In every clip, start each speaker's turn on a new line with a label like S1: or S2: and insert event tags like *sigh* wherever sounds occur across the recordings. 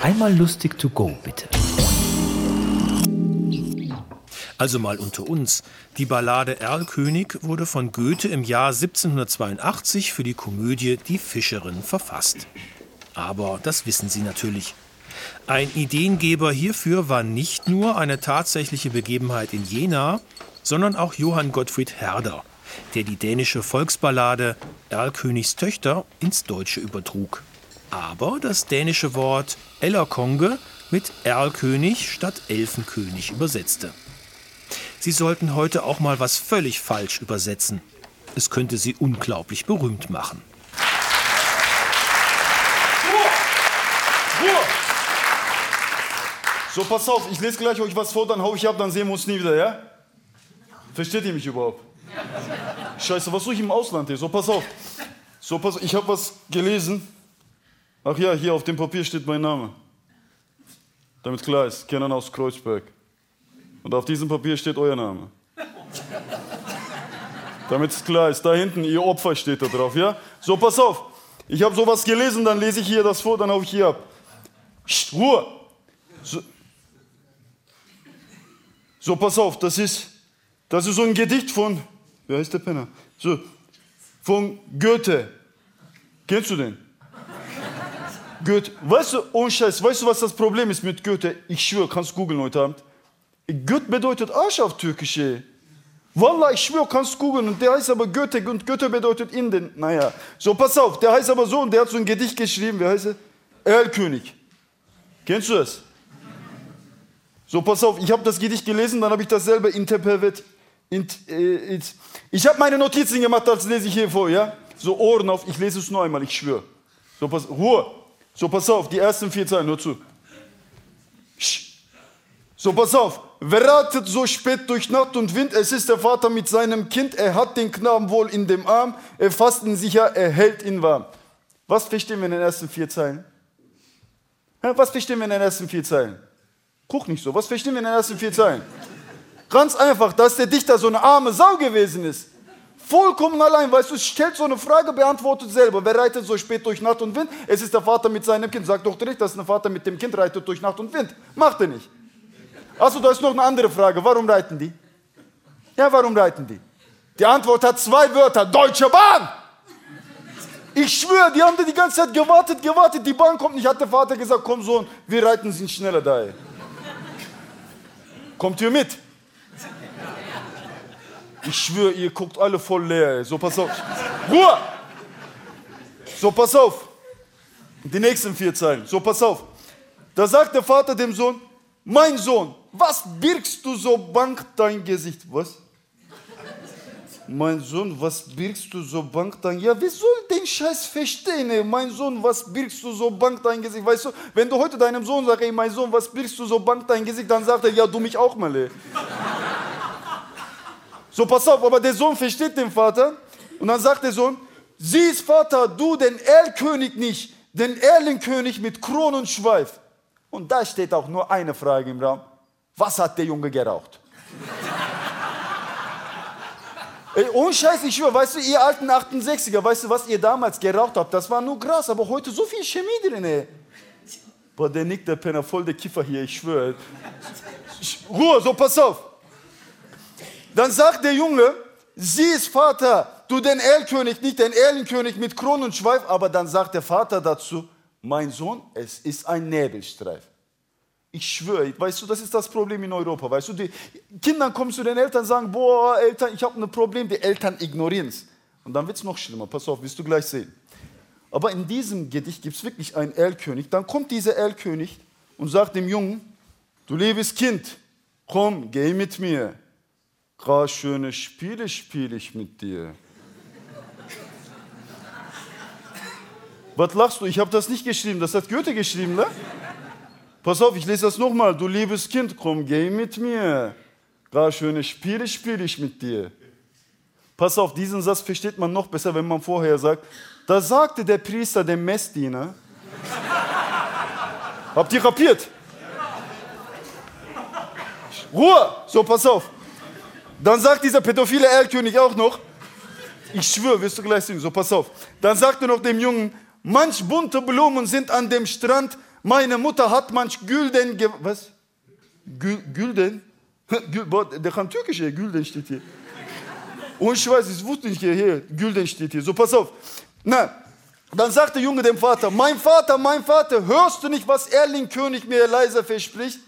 S1: Einmal lustig to go, bitte.
S2: Also mal unter uns. Die Ballade Erlkönig wurde von Goethe im Jahr 1782 für die Komödie Die Fischerin verfasst. Aber das wissen Sie natürlich. Ein Ideengeber hierfür war nicht nur eine tatsächliche Begebenheit in Jena, sondern auch Johann Gottfried Herder, der die dänische Volksballade Erlkönigs Töchter ins Deutsche übertrug. Aber das dänische Wort Ellerkonge mit Erlkönig statt Elfenkönig übersetzte. Sie sollten heute auch mal was völlig falsch übersetzen. Es könnte Sie unglaublich berühmt machen.
S3: Ruhe! Ruhe! So, pass auf, ich lese gleich euch was vor, dann hau ich ab, dann sehen wir uns nie wieder, ja? Versteht ihr mich überhaupt? Scheiße, was suche ich im Ausland hier? So, pass auf. So, pass auf, ich habe was gelesen. Ach ja, hier auf dem Papier steht mein Name. Damit klar ist, Kennen aus Kreuzberg. Und auf diesem Papier steht euer Name. Damit es klar ist, da hinten, ihr Opfer steht da drauf, ja? So, pass auf. Ich habe sowas gelesen, dann lese ich hier das vor, dann hau ich hier ab. Psst, Ruhe! So, so, pass auf, das ist, das ist so ein Gedicht von, wie heißt der Penner? So, von Goethe. Kennst du den? Goethe. Weißt du, ohne Scheiß, weißt du, was das Problem ist mit Goethe? Ich schwöre, kannst googeln heute Abend. Goethe bedeutet Arsch auf Türkisch. Wallah, ich schwöre, kannst googeln. Und der heißt aber Goethe und Goethe bedeutet in den. Naja, so pass auf, der heißt aber so und der hat so ein Gedicht geschrieben. Wie heißt er? Erlkönig. Kennst du das? So, pass auf, ich habe das Gedicht gelesen, dann habe ich das selber interpretiert. Int, äh, int. Ich habe meine Notizen gemacht, das lese ich hier vor, ja? So Ohren auf, ich lese es nur einmal, ich schwöre. So, pass, Ruhe. So, pass auf, die ersten vier Zeilen, nur zu. So, pass auf. Wer ratet so spät durch Nacht und Wind? Es ist der Vater mit seinem Kind. Er hat den Knaben wohl in dem Arm. Er fasst ihn sicher, er hält ihn warm. Was verstehen wir in den ersten vier Zeilen? Was verstehen wir in den ersten vier Zeilen? Guck nicht so. Was verstehen wir in den ersten vier Zeilen? Ganz einfach, dass der Dichter so eine arme Sau gewesen ist. Vollkommen allein, weißt du, stellt so eine Frage, beantwortet selber. Wer reitet so spät durch Nacht und Wind? Es ist der Vater mit seinem Kind. Sag doch direkt, dass ein Vater mit dem Kind reitet durch Nacht und Wind. Macht er nicht. Achso, da ist noch eine andere Frage. Warum reiten die? Ja, warum reiten die? Die Antwort hat zwei Wörter. Deutsche Bahn! Ich schwöre, die haben die ganze Zeit gewartet, gewartet. Die Bahn kommt nicht. Hat der Vater gesagt, komm Sohn, wir reiten sind schneller da. Kommt ihr mit? Ich schwöre, ihr guckt alle voll leer. Ey. So, pass auf. Ruhe! So, pass auf. Die nächsten vier Zeilen. So, pass auf. Da sagt der Vater dem Sohn, mein Sohn, was birgst du so bang dein Gesicht? Was? Mein Sohn, was birgst du so bang dein Ja, wer soll den Scheiß verstehen, ey? Mein Sohn, was birgst du so bang dein Gesicht? Weißt du, wenn du heute deinem Sohn sagst, ey, mein Sohn, was birgst du so bang dein Gesicht, dann sagt er, ja, du mich auch mal, ey. So, pass auf, aber der Sohn versteht den Vater und dann sagt der Sohn, siehst Vater, du den Erlkönig nicht, den Erlenkönig mit Kron und Schweif. Und da steht auch nur eine Frage im Raum. Was hat der Junge geraucht? Ey, ohne Scheiß, ich schwöre, weißt du, ihr alten 68er, weißt du, was ihr damals geraucht habt? Das war nur Gras, aber heute so viel Chemie drin, ey. Boah, der nickt, der Penner, voll der Kiffer hier, ich schwöre. Ruhe, so pass auf. Dann sagt der Junge, siehst Vater, du den Erlkönig, nicht den Erlenkönig mit Kron und Schweif, aber dann sagt der Vater dazu, mein Sohn, es ist ein Nebelstreif. Ich schwöre, weißt du, das ist das Problem in Europa. Weißt du, die Kinder kommen zu den Eltern und sagen, boah, Eltern, ich habe ein Problem. Die Eltern ignorieren es. Und dann wird es noch schlimmer. Pass auf, wirst du gleich sehen. Aber in diesem Gedicht gibt es wirklich einen Erlkönig. Dann kommt dieser Erlkönig und sagt dem Jungen, du liebes Kind, komm, geh mit mir. Gar schöne Spiele spiele ich mit dir. Was lachst du? Ich habe das nicht geschrieben, das hat Goethe geschrieben, ne? Pass auf, ich lese das nochmal. Du liebes Kind, komm, geh mit mir. Gar schöne Spiele spiele ich mit dir. Pass auf, diesen Satz versteht man noch besser, wenn man vorher sagt, da sagte der Priester dem Messdiener, habt ihr kapiert? Ruhe! So, pass auf. Dann sagt dieser pädophile Erlkönig auch noch, ich schwöre, wirst du gleich sehen, so pass auf. Dann sagt er noch dem Jungen, manch bunte Blumen sind an dem Strand, Meine Mutter hat manch Gülden. Ge was? Gül Gülden? *laughs* Gül der kann türkisch hier. Gülden steht hier. Und ich weiß, ich wusste nicht hier, hier. Gülden steht hier. So, pass auf. Na, dann sagt der Junge dem Vater, mein Vater, mein Vater, hörst du nicht, was Erling König mir leise verspricht?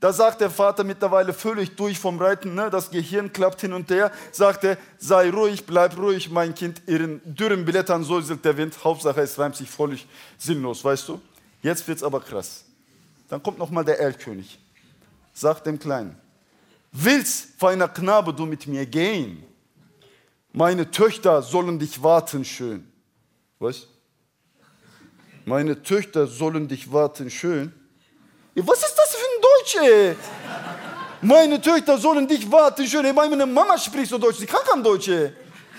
S3: Da sagt der Vater mittlerweile völlig durch vom Reiten, ne? das Gehirn klappt hin und her, sagt er, sei ruhig, bleib ruhig, mein Kind, ihren dürren Blättern säuselt der Wind, Hauptsache es reimt sich völlig sinnlos, weißt du? Jetzt wird's aber krass. Dann kommt nochmal der Erlkönig, sagt dem Kleinen, willst, feiner Knabe, du mit mir gehen? Meine Töchter sollen dich warten schön. Was? Meine Töchter sollen dich warten schön. Was ist das für ein Deutsch, ey? Meine Töchter sollen dich warten schön. Ey, meine Mama spricht so Deutsch, sie kann kein Deutsch, ey.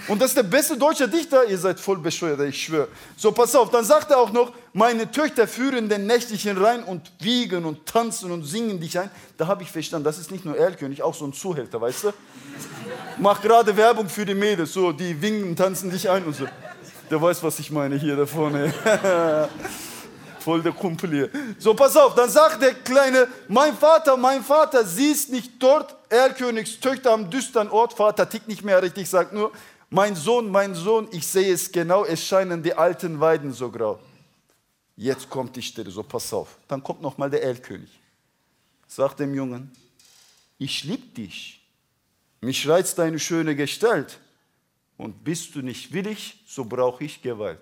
S3: Und das ist der beste deutsche Dichter. Ihr seid voll bescheuert, ich schwöre. So, pass auf. Dann sagt er auch noch, meine Töchter führen den nächtlichen Rhein und wiegen und tanzen und singen dich ein. Da habe ich verstanden, das ist nicht nur Erlkönig, auch so ein Zuhälter, weißt du? Mach gerade Werbung für die Mädels, so, die wingen, tanzen dich ein und so. Der weiß, was ich meine hier da vorne. *laughs* Voll der Kumpel hier. So, pass auf, dann sagt der Kleine, mein Vater, mein Vater, siehst nicht dort Erlkönigs Töchter am düsteren Ort. Vater tickt nicht mehr richtig, sagt nur, mein Sohn, mein Sohn, ich sehe es genau, es scheinen die alten Weiden so grau. Jetzt kommt die Stille, so pass auf. Dann kommt nochmal der Erlkönig. Sagt dem Jungen, ich lieb dich. Mich reizt deine schöne Gestalt. Und bist du nicht willig, so brauche ich Gewalt.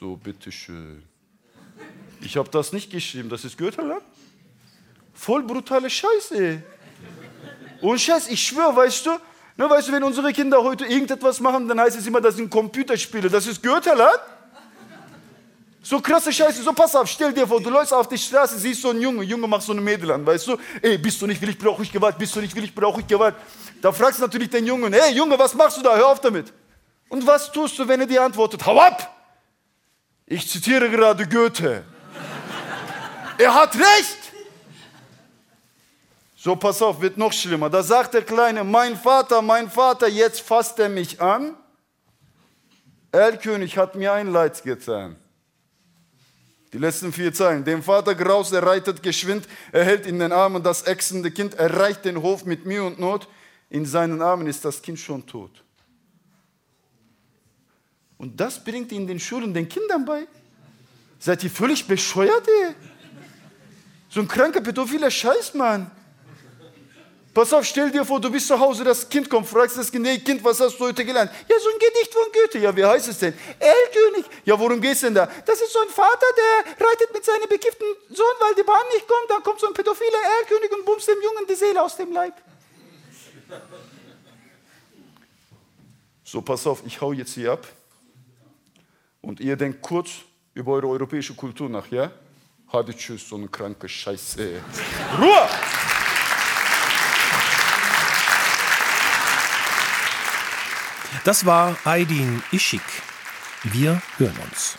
S3: So, bitteschön. Ich habe das nicht geschrieben, das ist Götterland. Voll brutale Scheiße. Und Scheiß, ich schwöre, weißt du, ne, weißt du, wenn unsere Kinder heute irgendetwas machen, dann heißt es immer, das sind Computerspiele, das ist Götterland. So krasse Scheiße, so pass auf, stell dir vor, du läufst auf die Straße, siehst so einen Junge, Junge macht so eine Mädel an, weißt du, ey, bist du nicht willig, brauche ich Gewalt, bist du nicht willig, brauche ich Gewalt. Da fragst du natürlich den Jungen, hey Junge, was machst du da? Hör auf damit. Und was tust du, wenn er dir antwortet? Hau ab! Ich zitiere gerade Goethe. Er hat recht! So, pass auf, wird noch schlimmer. Da sagt der Kleine, mein Vater, mein Vater, jetzt fasst er mich an. Erlkönig hat mir ein Leid getan. Die letzten vier Zeilen. Dem Vater graust, er reitet geschwind, er hält in den Armen das ächzende Kind, erreicht den Hof mit Mühe und Not. In seinen Armen ist das Kind schon tot. Und das bringt in den Schulen den Kindern bei. Seid ihr völlig bescheuert, ey? So ein kranker pädophiler Scheiß, Mann. Pass auf, stell dir vor, du bist zu Hause, das Kind kommt, fragst das Kind, hey Kind, was hast du heute gelernt? Ja, so ein Gedicht von Goethe. Ja, wie heißt es denn? Erlkönig. Ja, worum geht's denn da? Das ist so ein Vater, der reitet mit seinem bekifften Sohn, weil die Bahn nicht kommt. Dann kommt so ein pädophiler Erlkönig und bumst dem Jungen die Seele aus dem Leib. So, pass auf, ich hau jetzt hier ab. Und ihr denkt kurz über eure europäische Kultur nach, ja? Hadi tschüss, so eine kranke Scheiße. Ruhe!
S2: Das war Aydin Ishik. Wir hören uns.